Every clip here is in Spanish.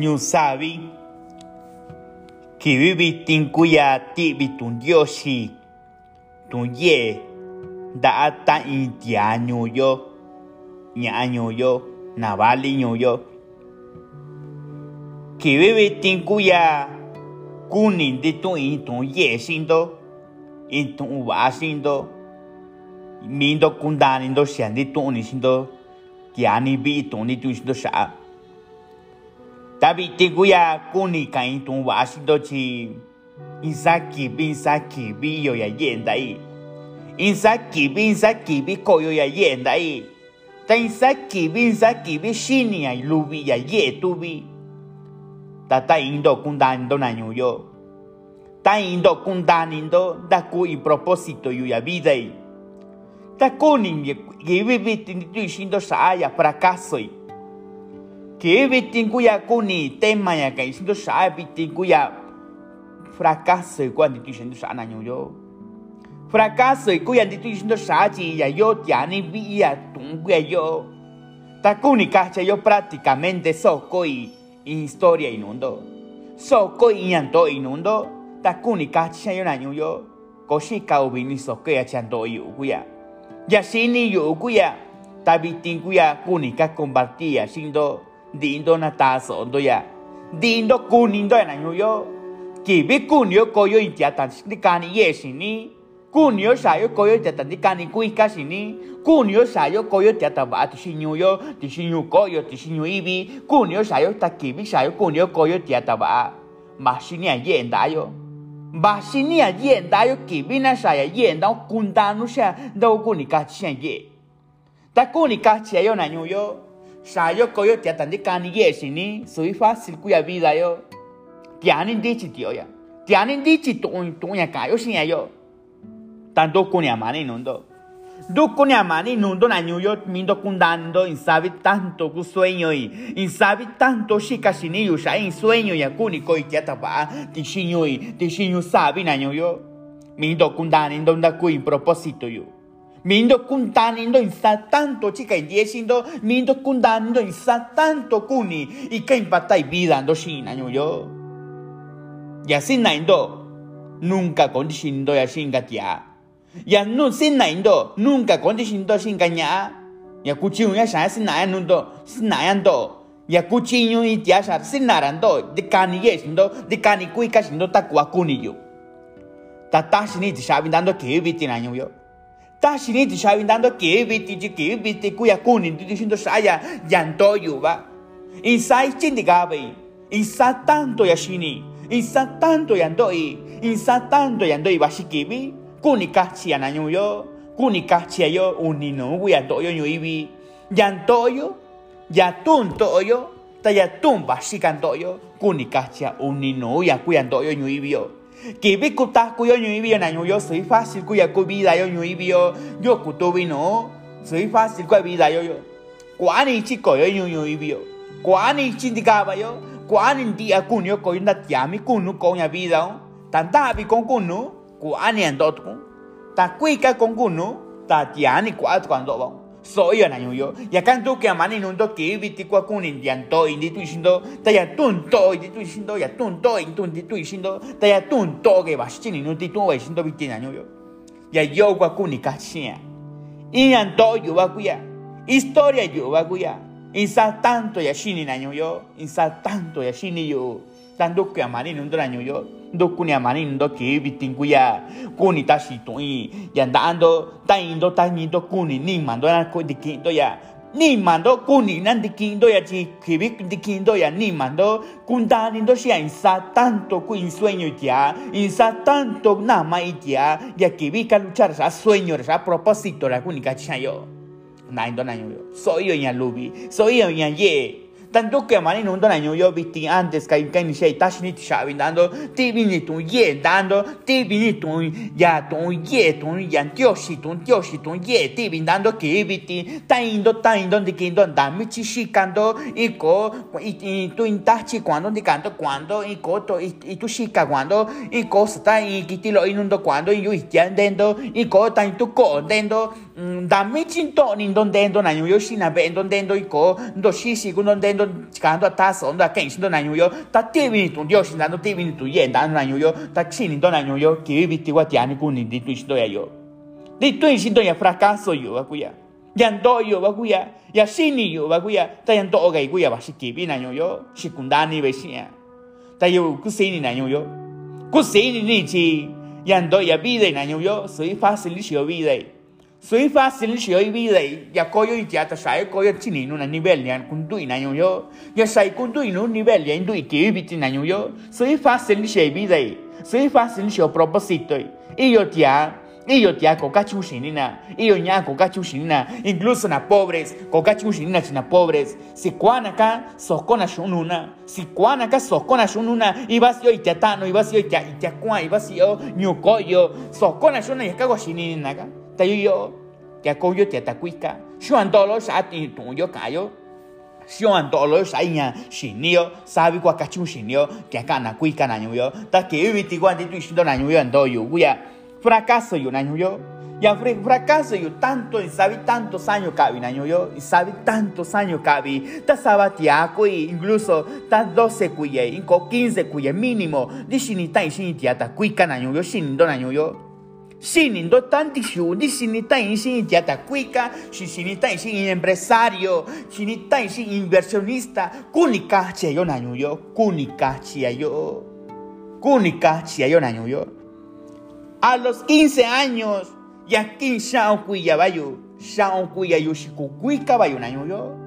ñu sabi kivi vitin kuya tivi tun dioxi tun ye đã ta in tia ñu yo ña ñu yo navali ñu yo kivi vitin kuya kunin di tun in tun ye sin do in tun va sin do mindo kundani ndo xian di tun ni sin do tia ni vi tun ni tun sin do xa David tiguya kuni kain tun wa sido chi insaki bin saki bi yo ya yenda i insaki bin saki bi ko yo ya yenda i ta insaki bi shini lubi ya ye tu bi ta ta indo kundando na yo ta indo kundanindo da ku i proposito yu ya vida i ta kuni ye vivi tinditu shindo sa ya cuya kuni tema ya que diciendo sa vitin cuya fracaso y cuando estoy diciendo sa naño yo. Fracaso y cuya estoy diciendo sa chi ya yo ya ni vi ya tung cuya yo ta kuni cacha yo prácticamente soco y historia inundo soco y llanto inundo ta kuni cacha yo naño yo koshi ka ubini soco ya chanto yu cuya ya sini yu cuya ta vitin cuya kuni ka compartía siendo dindo na ta so do ya dindo kunindo na nyu yo ki bi kunyo koyo in tia tan ni kani ye sini kunyo sa yo koyo tia tan ni kani kui ka sini kunyo sa yo koyo tia ta ba ti shinyu yo ti shinyu koyo ti shinyu ibi. Kunyo sa yo ta ki bi sa yo kunyo koyo tia ta ba ma shini a yen da yo ba shini a yen da yo ki bi na sa ya yen da kun da nu sha do kuni ka chen ye. Ta kuni ka chen yo na nyu yo sa yo koyo tia tan di kani ye sini sui fácil kuya vida yo. Tianin di chi tio ya. Tianin di chi tu tu ya ka yo. Tanto kuni amani nundo. Do kuni amani nundo na nyu yo mindo kundando insabi tanto ku sueño y insabi tanto shika sini yo sha in sueño ya kuni koi tia ta ba ti shinyo y ti shinyo sabi na nyu yo mindo kundani ndonda ku in propósito yo mindo kuntanindo insa tanto chica indiesindo mindo kundanindo insa tanto kuni y que impacta y vida ando sin año yo y así naindo nunca condicindo ya sin gatia ya no sin naindo nunca condicindo sin gaña ya cuchillo ya sa sin naya nundo sin nayando ya cuchillo y sa sin narando de cani yesindo de cani cuica sindo takua kuni yo tatashi ni sabi dando que vitin año yo ta shini ti shabi dando ke biti ji ke biti kuya kuni ti diciendo saya yanto yuba insai chindi gabe insa tanto ya shini insa tanto yanto i insa tanto yanto i bashikibi kuni kachi ananyo yo kuni kachi yo unino kuya to yo nyuibi yanto yo ya tun to yo ta ya tun bashikan to yo kuni kachi unino ya kuya to yo que vi kuta kuyo nyu ibio na nyu yo soy fácil kuya ku vida yo nyu ibio yo kuto vino soy fácil kuya vida yo yo. Kwani chico yo nyu nyu ibio kwani chindikaba yo. Kwani dia kunyo ko inda tiami kunu ko nya vida tanta bi con kunu kwani andot ku. Ta kuika con kunu ta tiani kwat soy yo na nyu yo ya kanto que amani nundo que viti kwa kun indian to indi tu shindo ta ya tun to indi tu shindo ya tun to indi tu tu shindo ta ya que ba shini no tu na nyu yo ya yo kwa kun ni ka chia ian to yo kuya historia yo wa kuya insa tanto ya shini na nyu yo insa tanto ya shini yo tanto que amani nundo na nyu yo ndo kuni amani ndo ke bitin kuya kuni ta shi to i ya ndando ta indo ta ni ndo kuni ni mando na ko dikindo ya ni mando kuni nan dikindo ya chi kibi dikindo ya ni mando kundani ndo shi insa tanto ku in sueño ya insa tanto na ma ya ya kibi ka luchar sa sueño sa propósito la kuni ka indo na yo soy yo ya lubi soy yo ya ye tanto que mani non dona yo visti antes kai kai ni sei tashi ni shabi dando ti vini tu ye dando ti vini tu ya tu ye tu ya tioshi tu tioshi tu ye ti vini dando che viti ta indo ta indo di che indo dammi ci shikando i ko i tu intachi quando di canto quando i ko to i tu shika quando i ko sta i kiti lo inundo quando io stia andando i ko ta tu ko dendo dammi ci to ni don dendo na yo shi na be don dendo i ko do shi shi kun don dendo do kando ta so ndo ken shin do na nyu yo ta ti bi tu dio shin do ti bi tu yen da na nyu yo ta chi ni do na nyu yo ki bi ti wa ti ani ku ni di tu shin do ya yo di tu shin do ya fracaso yo wa ku ya yan do yo wa ku ya ya shin ni yo wa ku ya ta yan do ga ku ya ba shi ki bi na nyu yo shi kun da ni be shi ya ta yo ku si ni na nyu yo ku si ni ni chi yan do ya bi de na nyu yo soy fácil shi yo bi de soy fácil si hoy vida y ya coyo y ya te sai coyo chini no na nivel ya kun tu ina yo. Ya sai kun tu no nivel ya indu que viti na yo. Soy fácil si vida y soy fácil si propósito y yo tía y yo tía coca chushinina y yo ña coca chushinina incluso na pobres coca chushinina china pobres. Si cuana acá socona shununa si cuana acá socona shununa y vas yo y te tano y vas yo y te y te cuan y vas yo ñucoyo. Shununa y cago shinina acá ta yo yo ya ko yo te ta kuika xuan to lo sa ti tu yo ka yo xuan to lo sa nya shinio sabi kwa ka chu shinio que ka na kuika na yo ta que vi ti kwa ti tu shindo na yo ando yo ya fracaso yo na yo ya fracaso yo tanto y sabe tantos años cabi na yo y sabe tantos años cabi. Ta sabatiaco y incluso ta 12 cuye inco 15 cuye mínimo. Di shinita y shinita ta kuika na yo shindo na yo Sinindo tanti shuni, sinitain sin yatacuica, sinitain sin empresario, sinitain sin inversionista, kunikachi ayo nanyuyo, kunikachi ayo, kunikachi ayo nanyuyo. A los 15 años, ya yakin shao cuyabayo, shao cuyayo shikukuika bayo nanyuyo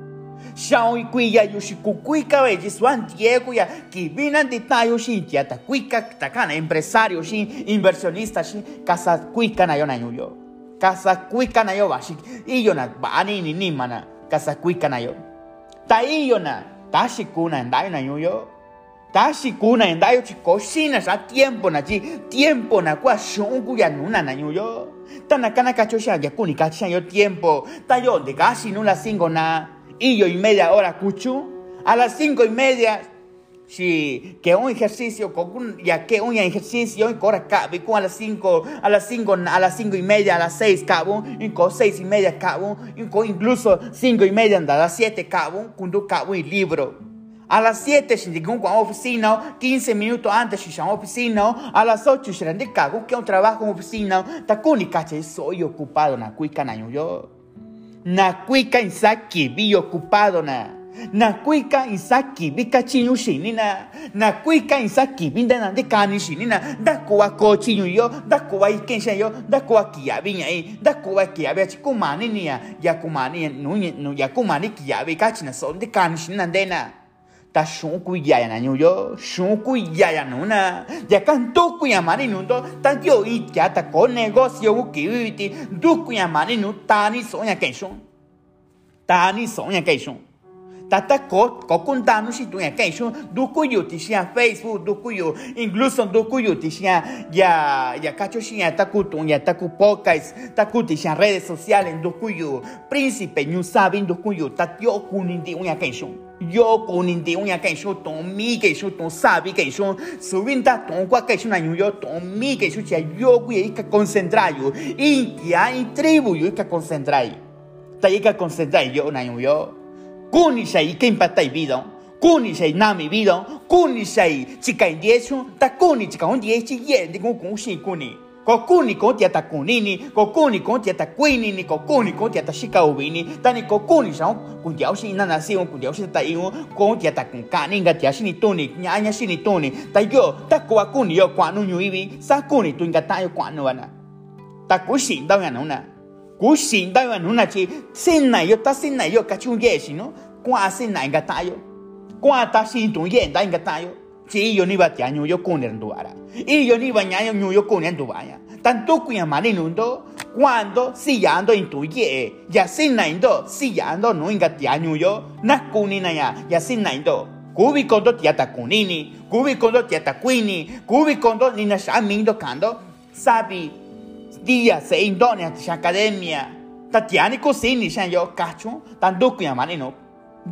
yo. Shao kuya yo shi kukuika we ji swan Diego ya ki vinan de tayo shi ya ta kuika ta kana empresario shi inversionista shi casa kuika na yo na yo casa kuika na yo ba shi iyo na ba ni ni ni mana casa kuika na yo ta iyo na ta shi kuna ndai na yo yo ta shi kuna ndai chi ko shi na sa tiempo na chi tiempo na kwa shon ku ya nuna na yo yo ta na kana ka cho sha ya kuni ka yo tiempo. Ta yo de casi no la singo na y yo y media hora cuchu, a las cinco y media, si que un ejercicio, con ya que un ejercicio, y corre cabe, a las cinco, a las cinco, a las cinco y media, a las seis cabo, y con seis y media cabo, y con incluso cinco y media, a las siete cabo, cuando cabo y libro. A las 7 si llegó a oficina, 15 minutos antes si a oficina, a las 8 si de cago, que un trabajo en oficina, ta caché, soy ocupado na cuica yo nakuika insaki bi ocupado na nakuika insaki vi kachiñu xini na nakuika insaki bi ndenandi kani xini na ndakuva koo chiñu yo ndakuva iken xe'en yo ndakuva kiyavi ña'in ndakuva kiyavi achi kumani niya. Yakumani nuñe yakumani kiyavi kachina so ndikani xini nandena ta shun ku ya ya na yo shun ku ya ya nu na. Ya kan to ku ya mani yo ta negocio ku ki uti ya mani nu ta ni ya ken shun. Ta ken shun. Ta ta ko kun ta nu tu ya ken shun. Facebook du incluso du ya ya kacho shi ta ku tu ya ta podcast ta ku ti redes sociales du ku yu príncipe ñu sabin du ta yo shun yo con indi unya kai shu ton mi kai shu ton sabi kai shu subinta ton kwa kai shu na yo ton mi kai shu chia yo ku ye ka concentrar yo in kia in tribu yo ka concentrar ta ye ka concentrar yo na yo kuni shai ka impacta i vida kuni shai na mi vida kuni shai chika indiesu ta kuni chika un dieci ye de ku ku shi kuni kokuni konti ata kunini kokuni konti ata kuinini kokuni konti ata shika ubini tani kokuni sa kun diao shi na na si un kun diao shi ta iu konti ata kun kani nga tia shini tuni nyanya shini tuni ta yo ta ko kuni yo kwa nu nyu ibi sa kuni tu nga ta yo kwa nu ana ta ku shin da nga na. Ku shin da nga na chi sin na yo ta sin na yo ka chu ye shi no kwa sin na nga ta yo. Kwa ta shin tu ye da nga ta yo si yo ni ba tia nyu yo kun ren duara y yo ni ba nya nyu yo kun en duaya tanto kuya mani nundo cuando si yando in tu ye ya sin na indo si yando no inga tia nyu yo na kuni na ya sin na indo kubi kondo tia ta kunini kubi kondo tia ta kuini kubi kondo ni mindo kando sabi dia se indonia academia. Tatiani cosini shan yo cacho. Tanto kuya mani no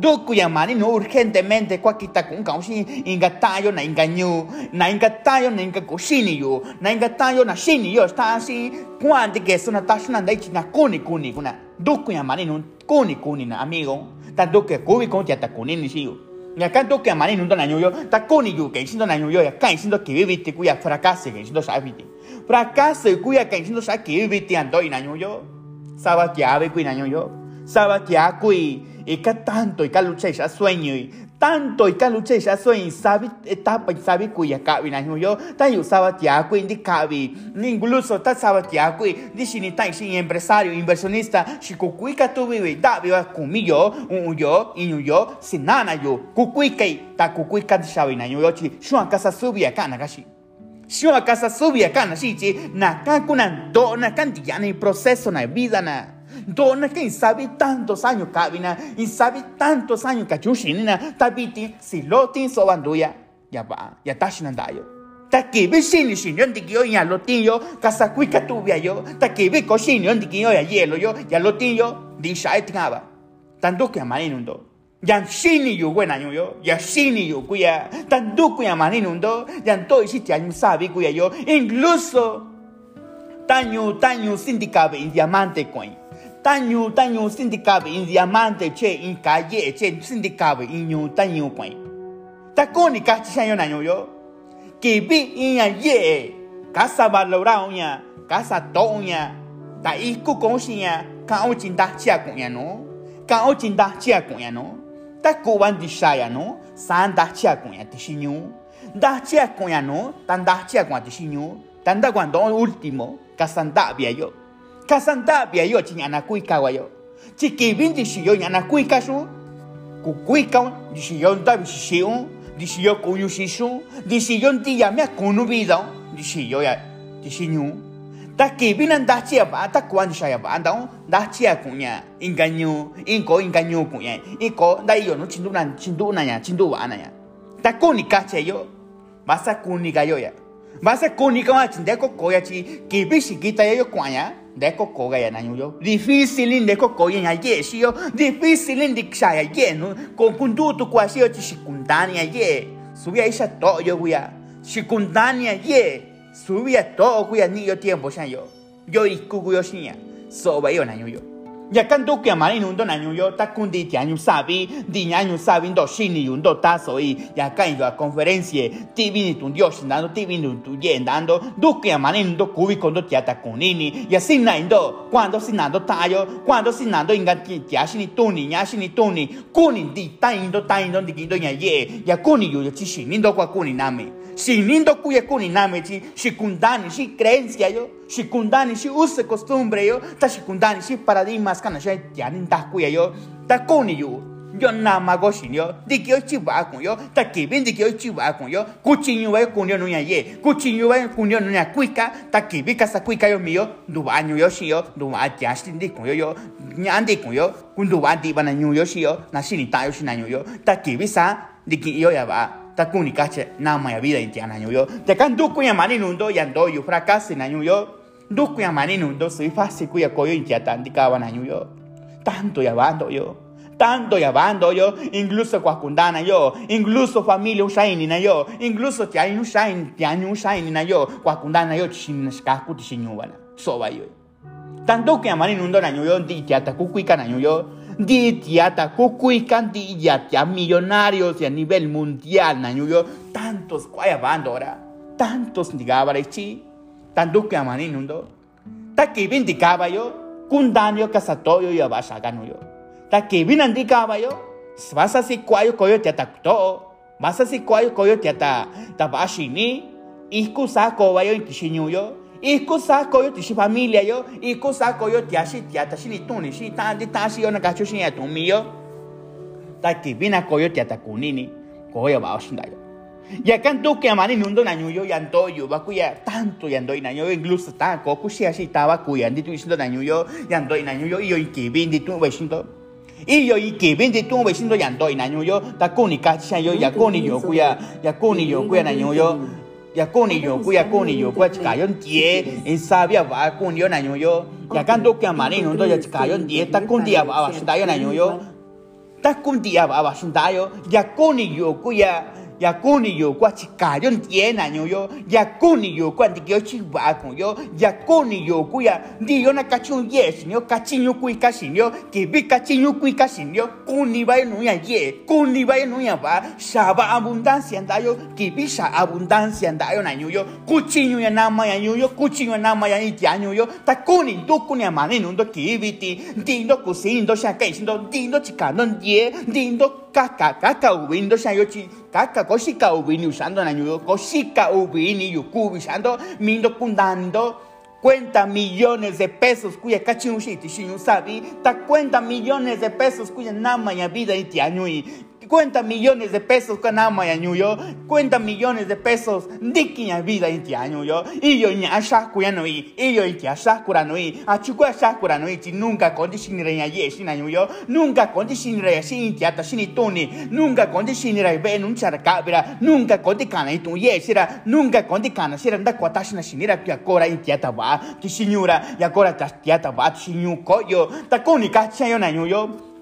Duku yang mani no urgentemente kwa kita kung kau si inga tayo na nyu na inga tayo na inga kushini yo na inga tayo na shini yo sta si kuante que sona tasuna dai na kuni kuni kuna. Duku yang mani no kuni kuni na amigo. Tanto que kubi con tia ta kunini si yo ya canto que amani nundo na yo ta kuni yo que sindo na yo ya kai sindo que vivite kuya fracasse que sindo sabiti fracasse kuya que sindo sa que vivite ando na yo saba que ave kuya na yo saba que a kui y que tanto y ya sueño y tanto y lucha ya soy sabe etapa y sabe cuya cabi na yo ta yo sabe que a di cabi incluso ta sabe que a cui di si ni tai si empresario inversionista. Si ku kui ka tu vive da viva kumiyo un yo in yo sinana yo. Ku kui kai ta ku kui ka sabe na yo chi. Shua casa subia shua casa subia kana shi chi na ka kuna do na ya ni proceso na vida na Dona que sabe tantos años cabina, y sabe tantos años cachushinina, tabiti, si lo tin so banduya, ya va, ya tashinandayo. Ta que ve sin sin yo ndikio ya lo tin yo, casa cuica tubia yo, ta que ve cochin yo ndikio ya hielo yo, ya lo tin yo, di shai tingaba. Tanto que amaninundo. Ya shini yo buena yo, ya shini yo cuya, tanto que amaninundo, ya to isi tianyu sabe cuya yo, incluso taño taño sindicabe en diamante coin tanyu tanyu sindikabe in diamante che in calle che sindikabe in yu tanyu kwai ta koni ka chi yo. Na yo yo ke bi in ya ye ka sa ba lo ra nya ka sa to nya ta i ku ko shi ya ka o chin da chia ku ya no. Ka o chin da chia ku ya no. Ta ku wan di sha ya no. San da chia ku ya ti shi nyu. Da chia ku ya no tan da chia ku ti shi nyu. Tan da cuando último ka san da bia yo kasanta bia yo chi nyana kui kawa yo. Chi ki bin di shi yo nyana kui ka su ku kui ka di shi yo nda bi shi yo di shi yo ku yu shi su di shi yo ndi ya me ku nu bi do di shi yo ya di shi nyu ta ki bin anda chi ba ta kwan sha ya ba anda da chi a ku nya inganyo in ko inganyo ku nya in ko da yo no chindu na chindu na ya chindu wa na ya. Ta ko ni ka che yo basa ku ni ga yo ya basa ku ni ka ma chinde ko ko ya chi ki bi shi kita ya yo kwa ya Deko koga ya nanyo yo. Difícil deko koga ya ye si yo. Difícil di ksa ya ye no. Con kundutu kwa si yo chi shikundani ya ye. Subia isha to yo guya. Shikundani ya ye. Subia to guya ni yo tiempo shan yo. Yo ikugu yo shinya. Soba yo yo. Ya kanto que amar inundo na yo ta kundi ti anyu sabi di anyu sabi ndo shini yundo ta soi ya kan yo a conferencie ti vini tu dio shindando ti vini tu yendando du que amar inundo kubi kondo ti ata kunini sinna indo quando sinando tayo quando sinando inga ti ti ashini tuni nya shini tuni kuni di ta indo ta indo di kindo nya ye ya kuni yo chi shinindo kwa kuni nami kuni nami chi shikundani shi creencia yo shikundani shi use costumbre yo ta shikundani shi paradigmas kana shi tianin ta kuya yo ta kuni yo yo na mago shin yo di ki yo chi ba kun yo ta ki bin di ki yo chi ba kun yo kuchi yo wa kun yo nunya ye kuchi yo wa kun yo nunya kuika ta ki bi ka sa kuika yo mio du ba nyu yo shi yo du ma ja shin di kun yo yo nyan di kun yo kun du ba di ba na nyu yo shi yo ta yo ta ki bi sa di ki yo ya ba ta kuni na maya vida intiana yo te kan du kuya mani nundo ya ndo yo fracase na yo du kuya mani nundo soy fácil kuya koyo intiata ndikaba na yo tanto ya bando yo tanto ya bando yo incluso kwakundana yo incluso familia ushaini na yo incluso tiani ushaini tiani ushaini na yo kwakundana yo chin skaku tishinyubana soba yo. Tanto que amani nundo na ndi tiata kukuika na yo di tiata kukuikan di yatia millonarios a nivel mundial na yo tantos kwaya bandora tantos ndigabara chi tanto que amani nundo ta que vindicaba yo kundanio kasatoyo ya basagano yo ta que vinandicaba yo vas así kwayo koyo tiata to vas así kwayo koyo tiata tabashini iskusa kobayo inkishinyo yo Iku sako yo tishi familia yo, iku sako yo tiashi tiata shini tuni shi tandi tashi yo nakacho shi ya tumi yo. Taki bina koyo tiata kunini, koyo ba oshinda yo. Ya kan tu que amani nundo na yo yanto yo ba kuya tanto yando ina yo incluso ta ko kushi ashi taba kuya ndi tu ishindo na yo yando ina yo iyo iki di tu ba shindo. Iyo iki bindi tu ba shindo yando ina yo ta kuni kachi yo ya kuni yo kuya ya kuni yo kuya na yo ya kuni yo ku ya kuni yo ku chika yo tie en sabia va kuni yo na yo. Ya kanto que amani no ya chika yo tie ta kun dia va shinda yo na yo. ta kun dia va shinda yo. Ya kuni yo ku ya ya kuni yo kwa chikayo ndiena nyo yo ya kuni yo kwa ndikyo chiwa con yo. Ya kuni yo kuya ndiyo na kachun yes nyo kachinyo kui kashinyo kibi kachinyo kui kashinyo kuni ba no ya ye kuni ba no ya ba. Shaba abundancia ndayo kibi sha abundancia ndayo na nyo yo kuchinyo ya nama ya nyo yo kuchinyo ya nama ya itia nyo yo ta kuni ndo kuni ya mani ndo kibi ti ndindo kusindo sha kai shindo ndindo chikano ndie ndindo kaka kaka ubini do yochi kaka koshika ubini usando nañudo koshika ubini yukubi usando mindo kundando cuenta millones de pesos cuya cachin ushiti shinyu sabi ta cuenta millones de pesos cuya nama ya vida y tiañui 50 millones de pesos kanama ya ñuyo, 50 millones de pesos diki ya vida inti ya ñuyo, y yo ña shaku ya y yo inti ya shakura noi, a chukua shakura noi, chi nunca konti shinire ya ye shina ñuyo, nunca konti shinire ya shin inti ata shini tuni, nunca konti shinire ya ve nun nunca konti kana itu ye nunca konti kana shira nda kuata shina shinira kia kora inti ata va, ti shinyura, ya kora ta tiata va, ti shinyu koyo, ta kuni kachayo na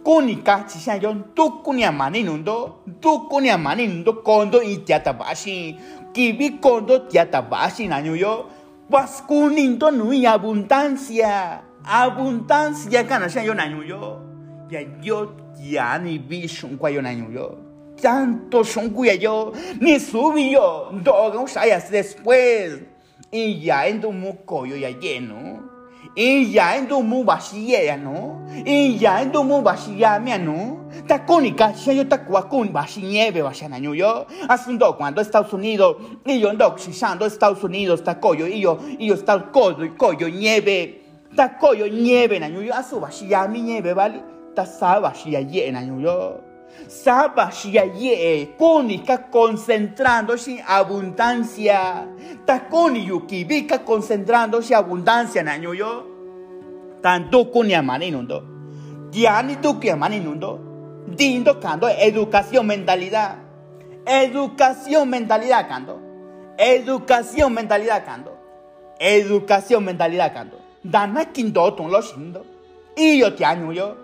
kuni kachi sha yo tukuni amani nundo tukuni amani nundo kondo i tiata bashi kibi kondo tiata bashi na yo paskuni ndo nui abundancia. Abundancia kana sha yo na yo ya yo ya ni bi shungwa yo na yo tanto shungwa yo ni subi yo sa ya después. Y ya en tu mucoyo ya lleno y ya en tu mu bashia no y ya en tu mu bashia mia no ta konika yo ta kun bashi nieve bashana yo asundo cuando Estados Unidos y yo ando shisando Estados Unidos ta koyo y yo y yo está koyo koyo nieve ta nieve na yo asu bashia mi nieve vale ta bashia ye na yo Saba shia ye konika concentrándose abundancia. Takoni yuki vika concentrándose abundancia naño yo. Tanto kuni amani nundo. Diani tuki amani nundo. Dindo kando educación mentalidad. Educación mentalidad kando. Educación mentalidad kando. Educación mentalidad kando. Dana kindo ton lo shindo. Iyo tianyo yo.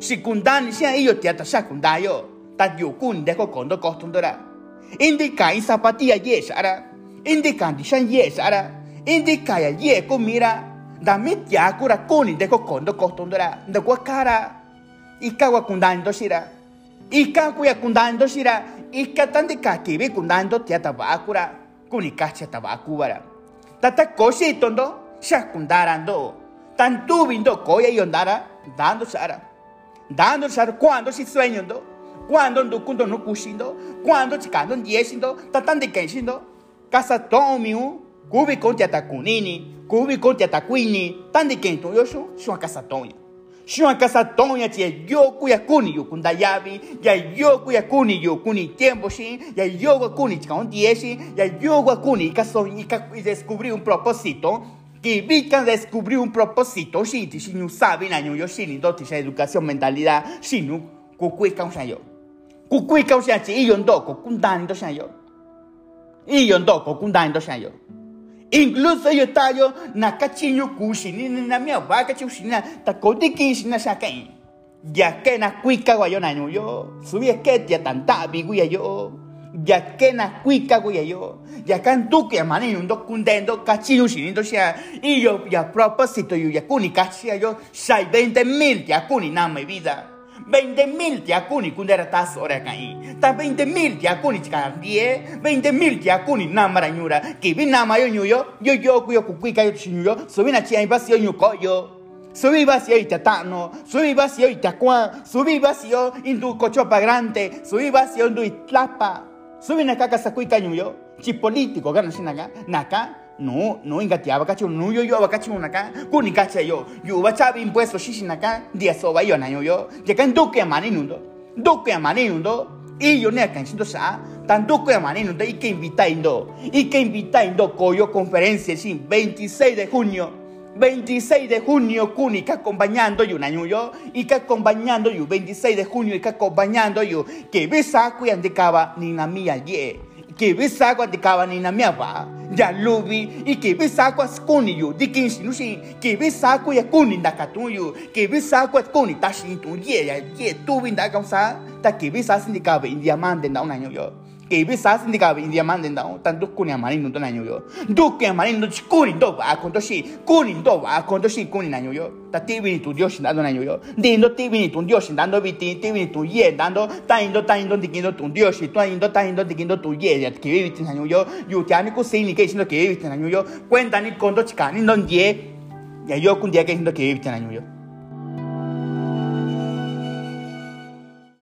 kuchi yo nama nyu yo ki bindi ka ya ya bashi ni yo ta nduku ni amani nundo na nyu yo ya ni nduku ya mani nundo nduku ya mani nu chi ndo kundo ndi ka in solution da ndo kundo kuchi ndo nama ndo nyundo kuchi yo nama yo nyu sabi ki bina ndi yo na kachu yeshi ni yo Sikundani siya iyo tiata kunini nyu yo secundario sia io ti ata secundario ta yukun de ko kondo kostundora indica in zapatia yes ara indica ya ye ko mira da mitya kura kuni de ko kondo kostundora da kwa kara ikawa kundando shira ikaku ya kundando shira ikatandi kakibi kundando ti ata bakura kuni kacha tabakubara tata koshi tondo shakundarando tantu bindo koya yondara dando shara dando shar cuando si sueño ndo cuando ndo kundo no kushindo cuando chikando ndieshindo tatande kenshindo kasa tomiu kubi konti atakunini kubi konti atakwini tande kento yosho shwa kasa tonya shwa kasa tonya tie yoku ya kuni yokunda yabi ya yoku ya kuni yokuni tiempo shi ya yoku kuni chikando dieshi ya yoku kuni kaso y descubrir un propósito Vika descubrió un propósito, sí, si no saben año yo sí, ni esa educación mentalidad, sí, no, kukui causa yo. Kukui causa chi, y yo ndo, kukundan do yo. Y yo ndo, kukundan do yo. Incluso yo estaba yo, na kachinyo kushi, ni na mi vaca chushina, ta kodi kinshina shakai. Ya que na kuika guayo na yo, subí es que tia tanta biguya yo ya que na cuica güey yo. Ya can tu que mani un do kundendo cachino shinindo sea y yo ya propósito yo ya kuni cachia yo. Sai 20 mil ya kuni na mi vida. 20 mil ya kuni kundera tas ora kai ta 20 mil ya kuni chika 10 20 mil ya kuni na maranyura que vi na mayo yo yo yo yo kuika yo chinyo so vi na chia yo ko yo Subí vacío y tatano, subí vacío y tacuán, subí vacío indu cochopa grande, subí vacío indu itlapa, Subi naka kasakui yo, chi político gana sin naka, naka, no, no ingatiaba cacho, no yo abacacho naka, kuni cacha yo, yo bachabi impuesto shishi naka, dia soba yo na yo yo, ya kan duke amani nundo, duke amani nundo, y yo ne kan sindo sa, tanto que manino te que invitando y que invitando coyo conferencia sí 26 de junio 26 de junio Kuni que acompañando yo año yo y que acompañando yo 26 de junio y que acompañando yo que besa caba ni na mía ye. Que besa caba ni na mía va. Ya lubi y que besa kuni yo de que si no si que besa ya kuni da katuyo que besa kuni ta sin tu ye ya ye tu bin da causa ta que besa sin caba india mande da un año yo que be sa sin diga india man den dao tan duk kunya mani nun to nanyo yo. Duk kya mani nun chi kuni do ba kon to shi kuni do ba kon to shi kuni nanyo yo. Ta ti vi tu dios dando nanyo yo. Dindo ti vi tu dios dando vi ti ti vi tu ye dando ta indo ta indo dikindo tu dios tu indo ta indo dikindo tu ye ya que vi ti nanyo yo yu ti ani ku sin ni que diciendo que vi ti nanyo yo. Cuenta ni kon to chika ni don ye. Ya yo kun dia que diciendo que vi ti nanyo yo